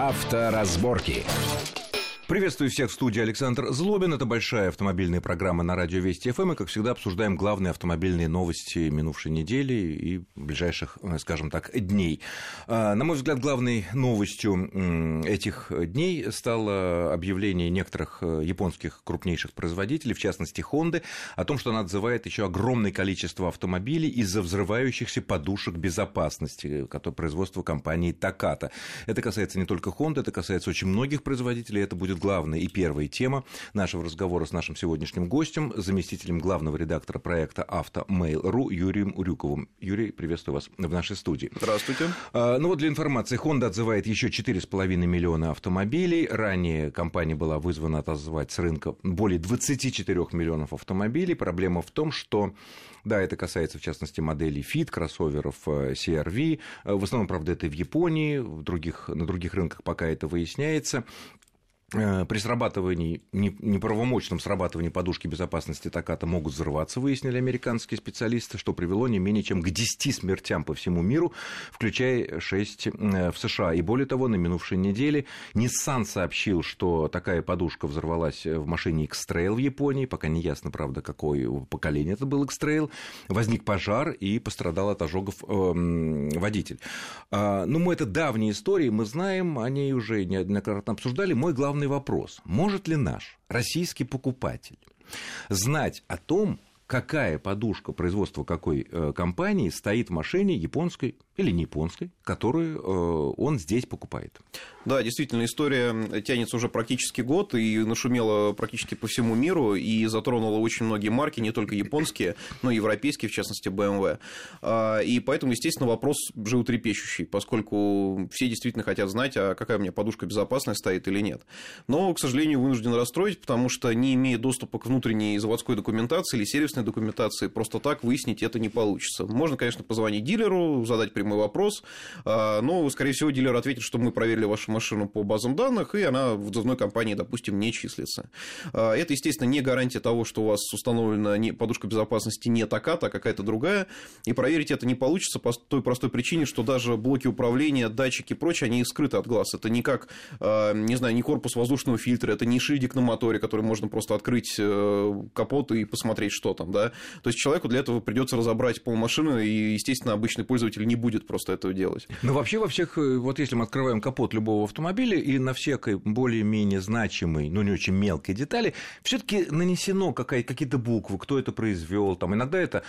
Авторазборки. Приветствую всех в студии Александр Злобин. Это большая автомобильная программа на радио Вести ФМ. И, как всегда, обсуждаем главные автомобильные новости минувшей недели и ближайших, э, скажем так, дней. А, на мой взгляд, главной новостью этих дней стало объявление некоторых э, японских крупнейших производителей, в частности Honda, о том, что она отзывает еще огромное количество автомобилей из-за взрывающихся подушек безопасности, которые производство компании Takata. Это касается не только Honda, это касается очень многих производителей. Это будет главная и первая тема нашего разговора с нашим сегодняшним гостем, заместителем главного редактора проекта «Автомейл.ру» Юрием Урюковым. Юрий, приветствую вас в нашей студии. Здравствуйте. А, ну вот для информации, Honda отзывает еще 4,5 миллиона автомобилей. Ранее компания была вызвана отозвать с рынка более 24 миллионов автомобилей. Проблема в том, что да, это касается, в частности, моделей Fit, кроссоверов э, CRV. В основном, правда, это в Японии, в других, на других рынках пока это выясняется. Э, при срабатывании, неправомочном срабатывании подушки безопасности Таката могут взрываться, выяснили американские специалисты, что привело не менее чем к 10 смертям по всему миру, включая 6 э, в США. И более того, на минувшей неделе Nissan сообщил, что такая подушка взорвалась в машине X-Trail в Японии, пока не ясно, правда, какое поколение это был X-Trail. Возник пожар и пострадал от ожогов э, водитель. А, ну, мы это давние истории, мы знаем, они уже неоднократно обсуждали. Мой главный главный вопрос. Может ли наш российский покупатель знать о том, какая подушка производства какой э, компании стоит в машине японской или не японской, которую э, он здесь покупает. Да, действительно, история тянется уже практически год и нашумела практически по всему миру и затронула очень многие марки, не только японские, но и европейские, в частности, BMW. А, и поэтому, естественно, вопрос животрепещущий, поскольку все действительно хотят знать, а какая у меня подушка безопасности стоит или нет. Но, к сожалению, вынужден расстроить, потому что не имея доступа к внутренней заводской документации или сервисной документации, просто так выяснить это не получится. Можно, конечно, позвонить дилеру, задать прямой вопрос, а, но, скорее всего, дилер ответит, что мы проверили вашу машину по базам данных, и она в взрывной компании, допустим, не числится. А, это, естественно, не гарантия того, что у вас установлена подушка безопасности не такая-то, а какая-то другая, и проверить это не получится по той простой причине, что даже блоки управления, датчики и прочее, они скрыты от глаз. Это не как, а, не знаю, не корпус воздушного фильтра, это не шильдик на моторе, который можно просто открыть э, капот и посмотреть, что там, да. То есть человеку для этого придется разобрать полмашины, и, естественно, обычный пользователь не будет просто этого делать. Но вообще во всех, э, вот если мы открываем капот любого автомобиля, и на всякой более-менее значимой, но не очень мелкой детали, все таки нанесено какие-то буквы, кто это произвел. Там иногда это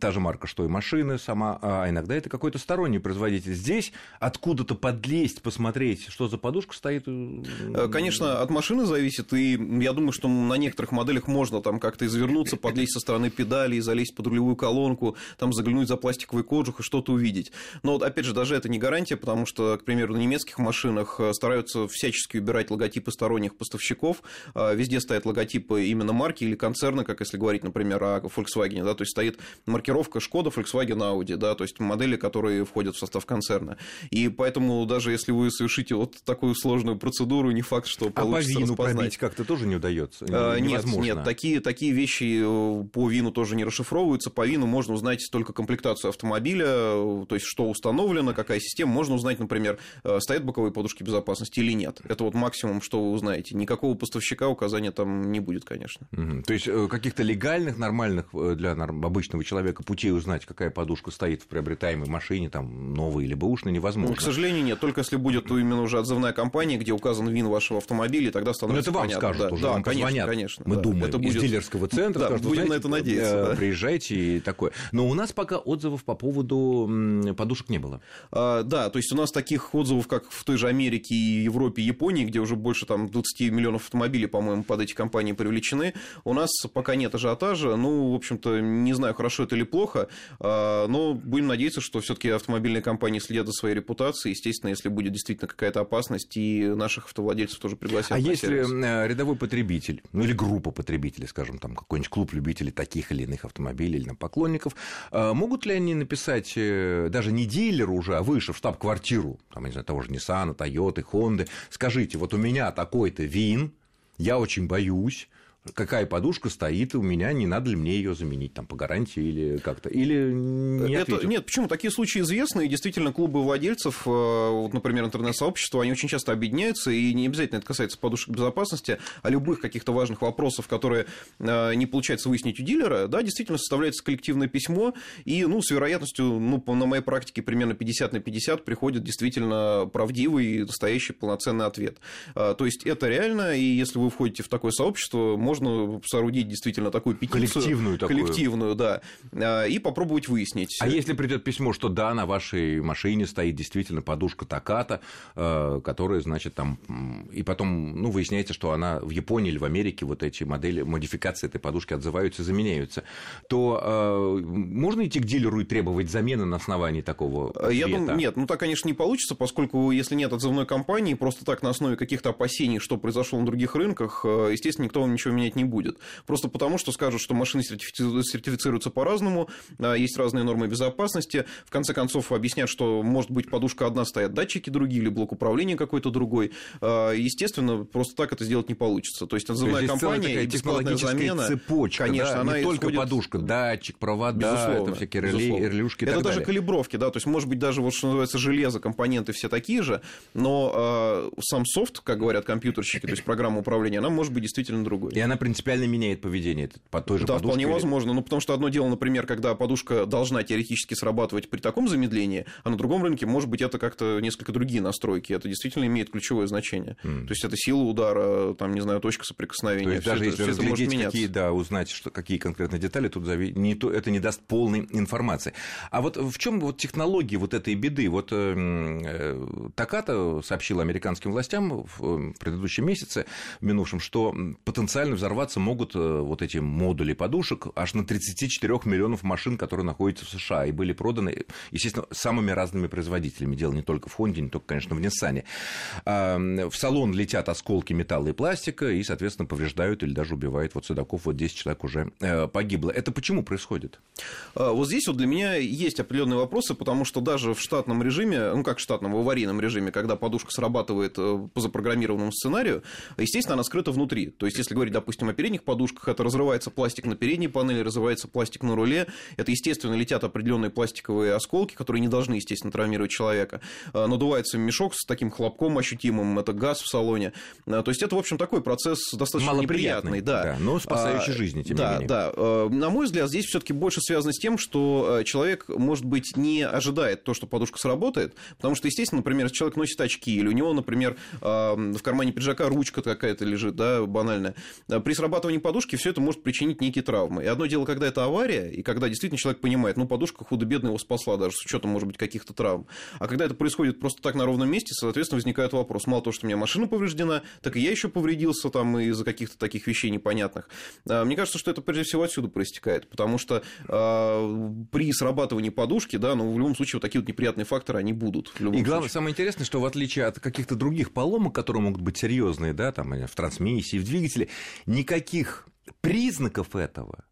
та же марка, что и машины сама, а иногда это какой-то сторонний производитель. Здесь откуда-то подлезть, посмотреть, что за подушка стоит. Э, э, конечно, от машины зависит, и я думаю, что на некоторых моделях можно там как-то извернуться, подлезть со стороны педали, залезть под рулевую колонку, там заглянуть за пластиковый кожух и что-то увидеть. Но вот, опять же, даже это не гарантия, потому что, к примеру, на немецких машинах э, стараются всячески убирать логотипы сторонних поставщиков. А, везде стоят логотипы именно марки или концерна, как если говорить, например, о Volkswagen, да, то есть стоит маркировка Шкода, Volkswagen, Audi, да, то есть модели, которые входят в состав концерна. И поэтому даже если вы совершите вот такую сложную процедуру, не факт, что получится а по вину распознать. как-то тоже не удается? А, нет, нет, такие, такие вещи э, по вину тоже не расшифровываются. По вину можно узнать только комплектацию автомобиля, то есть что установлено, какая система. Можно узнать, например, э, стоят боковые подушки безопасности или нет. Это вот максимум, что вы узнаете. Никакого поставщика указания там не будет, конечно. Угу. То есть э, каких-то легальных, нормальных э, для обычного человека путей узнать, какая подушка стоит в приобретаемой машине, там, новой или бэушной, невозможно. Ну, к сожалению, нет. Только если будет именно уже отзывная компания, где указан ВИН вашего автомобиля, тогда становится Но это вам понятно. скажут да, уже, да, вам конечно, позвонят. конечно. Мы да. думаем, это будет... из дилерского центра да, скажут, будем знаете, на это надеяться. Да. Приезжайте и такое. Но у нас пока отзывов по поводу подушек не было. А, да, то есть у нас таких отзывов, как в той же Америке, Европе, Японии, где уже больше там 20 миллионов автомобилей, по-моему, под эти компании привлечены, у нас пока нет ажиотажа. Ну, в общем-то, не знаю, хорошо это или плохо, а, но будем надеяться, что все-таки автомобильные компании следят за своей репутацией. Естественно, если будет действительно какая-то опасность, и наших автовладельцев тоже пригласят. А если сервис. Э, рядовой потребитель, ну или группа потребителей, скажем, там какой-нибудь клуб любителей таких или иных автомобилей или поклонников, э, могут ли они написать э, даже не дилеру уже, а выше, в штаб-квартиру, там, не знаю, того же Nissan, Toyota, Honda, скажите, вот у меня такой-то ВИН, я очень боюсь, какая подушка стоит у меня, не надо ли мне ее заменить там по гарантии или как-то, или не Это, Нет, почему? Такие случаи известны, и действительно клубы владельцев, э, вот, например, интернет-сообщества, они очень часто объединяются, и не обязательно это касается подушек безопасности, а любых каких-то важных вопросов, которые э, не получается выяснить у дилера, да, действительно составляется коллективное письмо, и, ну, с вероятностью, ну, на моей практике примерно 50 на 50 приходит действительно правдивый и настоящий полноценный ответ. Э, то есть это реально, и если вы входите в такое сообщество, можно соорудить действительно такую петицию. Коллективную такую. Коллективную, да. А, и попробовать выяснить. А если придет письмо, что да, на вашей машине стоит действительно подушка таката, э, которая, значит, там... И потом, ну, выясняется, что она в Японии или в Америке, вот эти модели, модификации этой подушки отзываются заменяются, то э, можно идти к дилеру и требовать замены на основании такого ответа? Я думаю, нет, ну так, конечно, не получится, поскольку если нет отзывной компании, просто так на основе каких-то опасений, что произошло на других рынках, э, естественно, никто вам ничего менять не будет. Просто потому, что скажут, что машины сертифицируются по-разному, а, есть разные нормы безопасности. В конце концов, объяснят, что может быть подушка одна, стоят датчики другие, или блок управления какой-то другой. А, естественно, просто так это сделать не получится. То есть отзывная То компания и бесплатная замена. цепочка, конечно, да? она не исходит... только подушка, датчик, провода, безусловно, это всякие реле, релюшки. Это даже далее. калибровки, да, то есть может быть даже вот что называется железо, компоненты все такие же, но э, сам софт, как говорят компьютерщики, то есть программа управления, она может быть действительно другой. И она принципиально меняет поведение по той же да, подушке. вполне возможно. Ну, потому что одно дело, например, когда подушка должна теоретически срабатывать при таком замедлении, а на другом рынке, может быть, это как-то несколько другие настройки. Это действительно имеет ключевое значение. Mm. То есть это сила удара, там, не знаю, точка соприкосновения. То есть даже это, если разглядеть, какие, да, узнать, что, какие конкретно детали, тут зави... не то, это не даст полной информации. А вот в чем вот технология вот этой беды? Вот эм, э, Таката сообщил американским властям в э, предыдущем месяце, в минувшем, что потенциально взорваться могут э, вот эти модули подушек аж на 34 миллионов машин, которые находятся в США и были проданы, естественно, самыми разными производителями. Дело не только в Хонде, не только, конечно, в Ниссане. В салон летят осколки металла и пластика и, соответственно, повреждают или даже убивают вот судаков. Вот 10 человек уже э, погибло. Это почему происходит? А, вот здесь вот для меня есть определенные вопросы, потому что даже в штатном режиме, ну как в штатном, в аварийном режиме, когда подушка срабатывает э, по запрограммированному сценарию, естественно, она скрыта внутри. То есть, если говорить, допустим, о передних подушках, это разрывается пластик на передней панели, разрывается пластик на руле. Это, естественно, летят определенные пластиковые осколки, которые не должны, естественно, травмировать человека. А, надувается мешок с таким хлопком ощутимым, это газ в салоне. А, то есть, это, в общем, такой процесс достаточно неприятный. Да. да, но спасающий а, жизни, тем да, не менее. Да, да. На мой взгляд, здесь все таки больше связано с тем, что человек, может быть, не ожидает то, что подушка сработает, потому что, естественно, например, если человек носит очки, или у него, например, в кармане пиджака ручка какая-то лежит, да, банальная, при срабатывании подушки все это может причинить некие травмы. И одно дело, когда это авария, и когда действительно человек понимает, ну, подушка худо-бедно его спасла, даже с учетом, может быть, каких-то травм. А когда это происходит просто так на ровном месте, соответственно, возникает вопрос. Мало того, что у меня машина повреждена, так и я еще повредился там из-за каких-то таких вещей непонятных. А, мне кажется, что это прежде всего отсюда проистекает, потому что э, при срабатывании подушки, да, ну, в любом случае, вот такие вот неприятные факторы, они будут. и главное, случае. самое интересное, что в отличие от каких-то других поломок, которые могут быть серьезные, да, там в трансмиссии, в двигателе, никаких признаков этого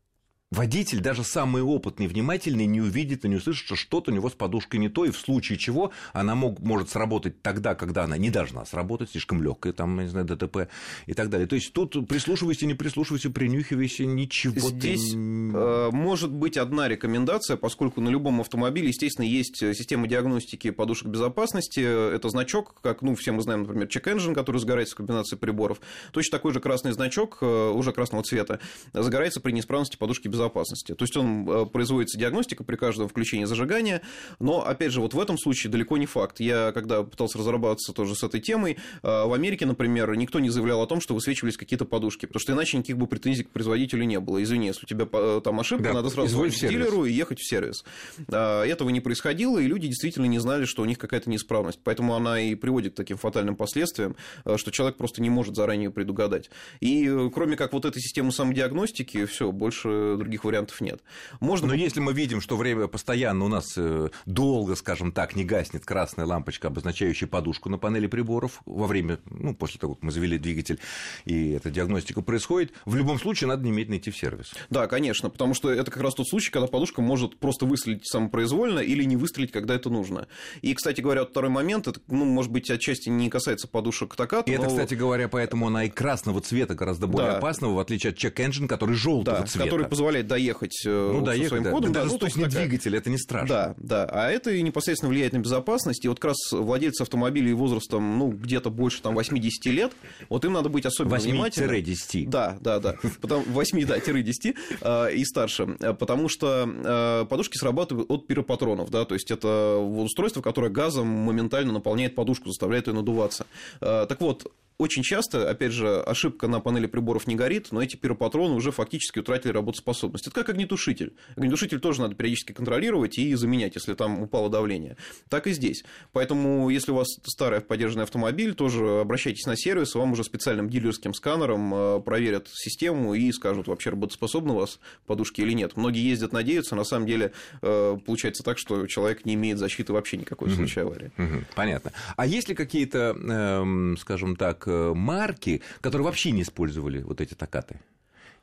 Водитель, даже самый опытный, внимательный, не увидит и не услышит, что что-то у него с подушкой не то, и в случае чего она мог, может сработать тогда, когда она не должна сработать, слишком легкая, там, не знаю, ДТП и так далее. То есть тут прислушивайся, не прислушивайся, принюхивайся, ничего Здесь ты... э, может быть одна рекомендация, поскольку на любом автомобиле, естественно, есть система диагностики подушек безопасности. Это значок, как, ну, все мы знаем, например, check-engine, который загорается в комбинации приборов. Точно такой же красный значок, э, уже красного цвета, загорается при неисправности подушки безопасности безопасности. То есть он э, производится диагностика при каждом включении зажигания, но, опять же, вот в этом случае далеко не факт. Я, когда пытался разрабатываться тоже с этой темой, э, в Америке, например, никто не заявлял о том, что высвечивались какие-то подушки, потому что иначе никаких бы претензий к производителю не было. Извини, если у тебя э, там ошибка, да, надо сразу к дилеру и ехать в сервис. Этого не происходило, и люди действительно не знали, что у них какая-то неисправность. Поэтому она и приводит к таким фатальным последствиям, что человек просто не может заранее предугадать. И кроме как вот этой системы самодиагностики, все, больше других вариантов нет. Можно... Но если мы видим, что время постоянно у нас э, долго, скажем так, не гаснет красная лампочка, обозначающая подушку на панели приборов во время, ну, после того, как мы завели двигатель, и эта диагностика происходит, в любом случае надо немедленно идти в сервис. Да, конечно, потому что это как раз тот случай, когда подушка может просто выстрелить самопроизвольно или не выстрелить, когда это нужно. И, кстати говоря, вот второй момент, это, ну, может быть, отчасти не касается подушек Таката. И но... это, кстати говоря, поэтому она и красного цвета гораздо более да. опасного, в отличие от Engine, который желтого да, цвета. который позволяет доехать э, ну, доехать, своим да. ходом. Да, да, даже ну, то есть не такая... двигатель, это не страшно. Да, да. А это и непосредственно влияет на безопасность. И вот как раз владельцы автомобилей возрастом, ну, где-то больше там 80 лет, вот им надо быть особенно 8 внимательным. 8-10. Да, да, да. Потом 8, да, 10 э, и старше. Потому что э, подушки срабатывают от пиропатронов, да, то есть это устройство, которое газом моментально наполняет подушку, заставляет ее надуваться. Э, так вот, очень часто, опять же, ошибка на панели приборов не горит, но эти пиропатроны уже фактически утратили работоспособность. Это как огнетушитель. Огнетушитель тоже надо периодически контролировать и заменять, если там упало давление. Так и здесь. Поэтому, если у вас старый поддержанный автомобиль, тоже обращайтесь на сервис, вам уже специальным дилерским сканером э, проверят систему и скажут, вообще работоспособны у вас подушки или нет. Многие ездят, надеются, на самом деле э, получается так, что человек не имеет защиты вообще никакой в случае аварии. Понятно. А есть ли какие-то, эм, скажем так, марки, которые вообще не использовали вот эти такаты?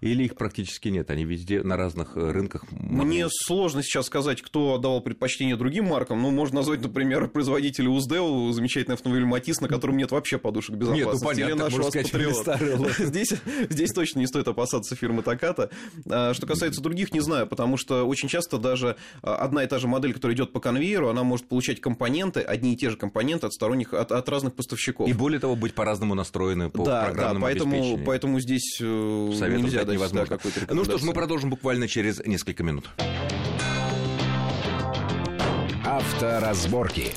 Или их практически нет? Они везде на разных э, рынках. Мне сложно сейчас сказать, кто отдавал предпочтение другим маркам. Ну, можно назвать, например, производителя УЗДЭУ, замечательный автомобиль Матис, на котором нет вообще подушек безопасности. Нет, ну, понятно, Или нашего сказать, здесь, здесь точно не стоит опасаться фирмы Таката. А, что касается других, не знаю, потому что очень часто даже а, одна и та же модель, которая идет по конвейеру, она может получать компоненты, одни и те же компоненты от сторонних, от, от разных поставщиков. И более того, быть по-разному настроены по да, программному да, поэтому, поэтому здесь э, Советую нельзя невозможно. Да, ну что ж, мы продолжим буквально через несколько минут. Авторазборки.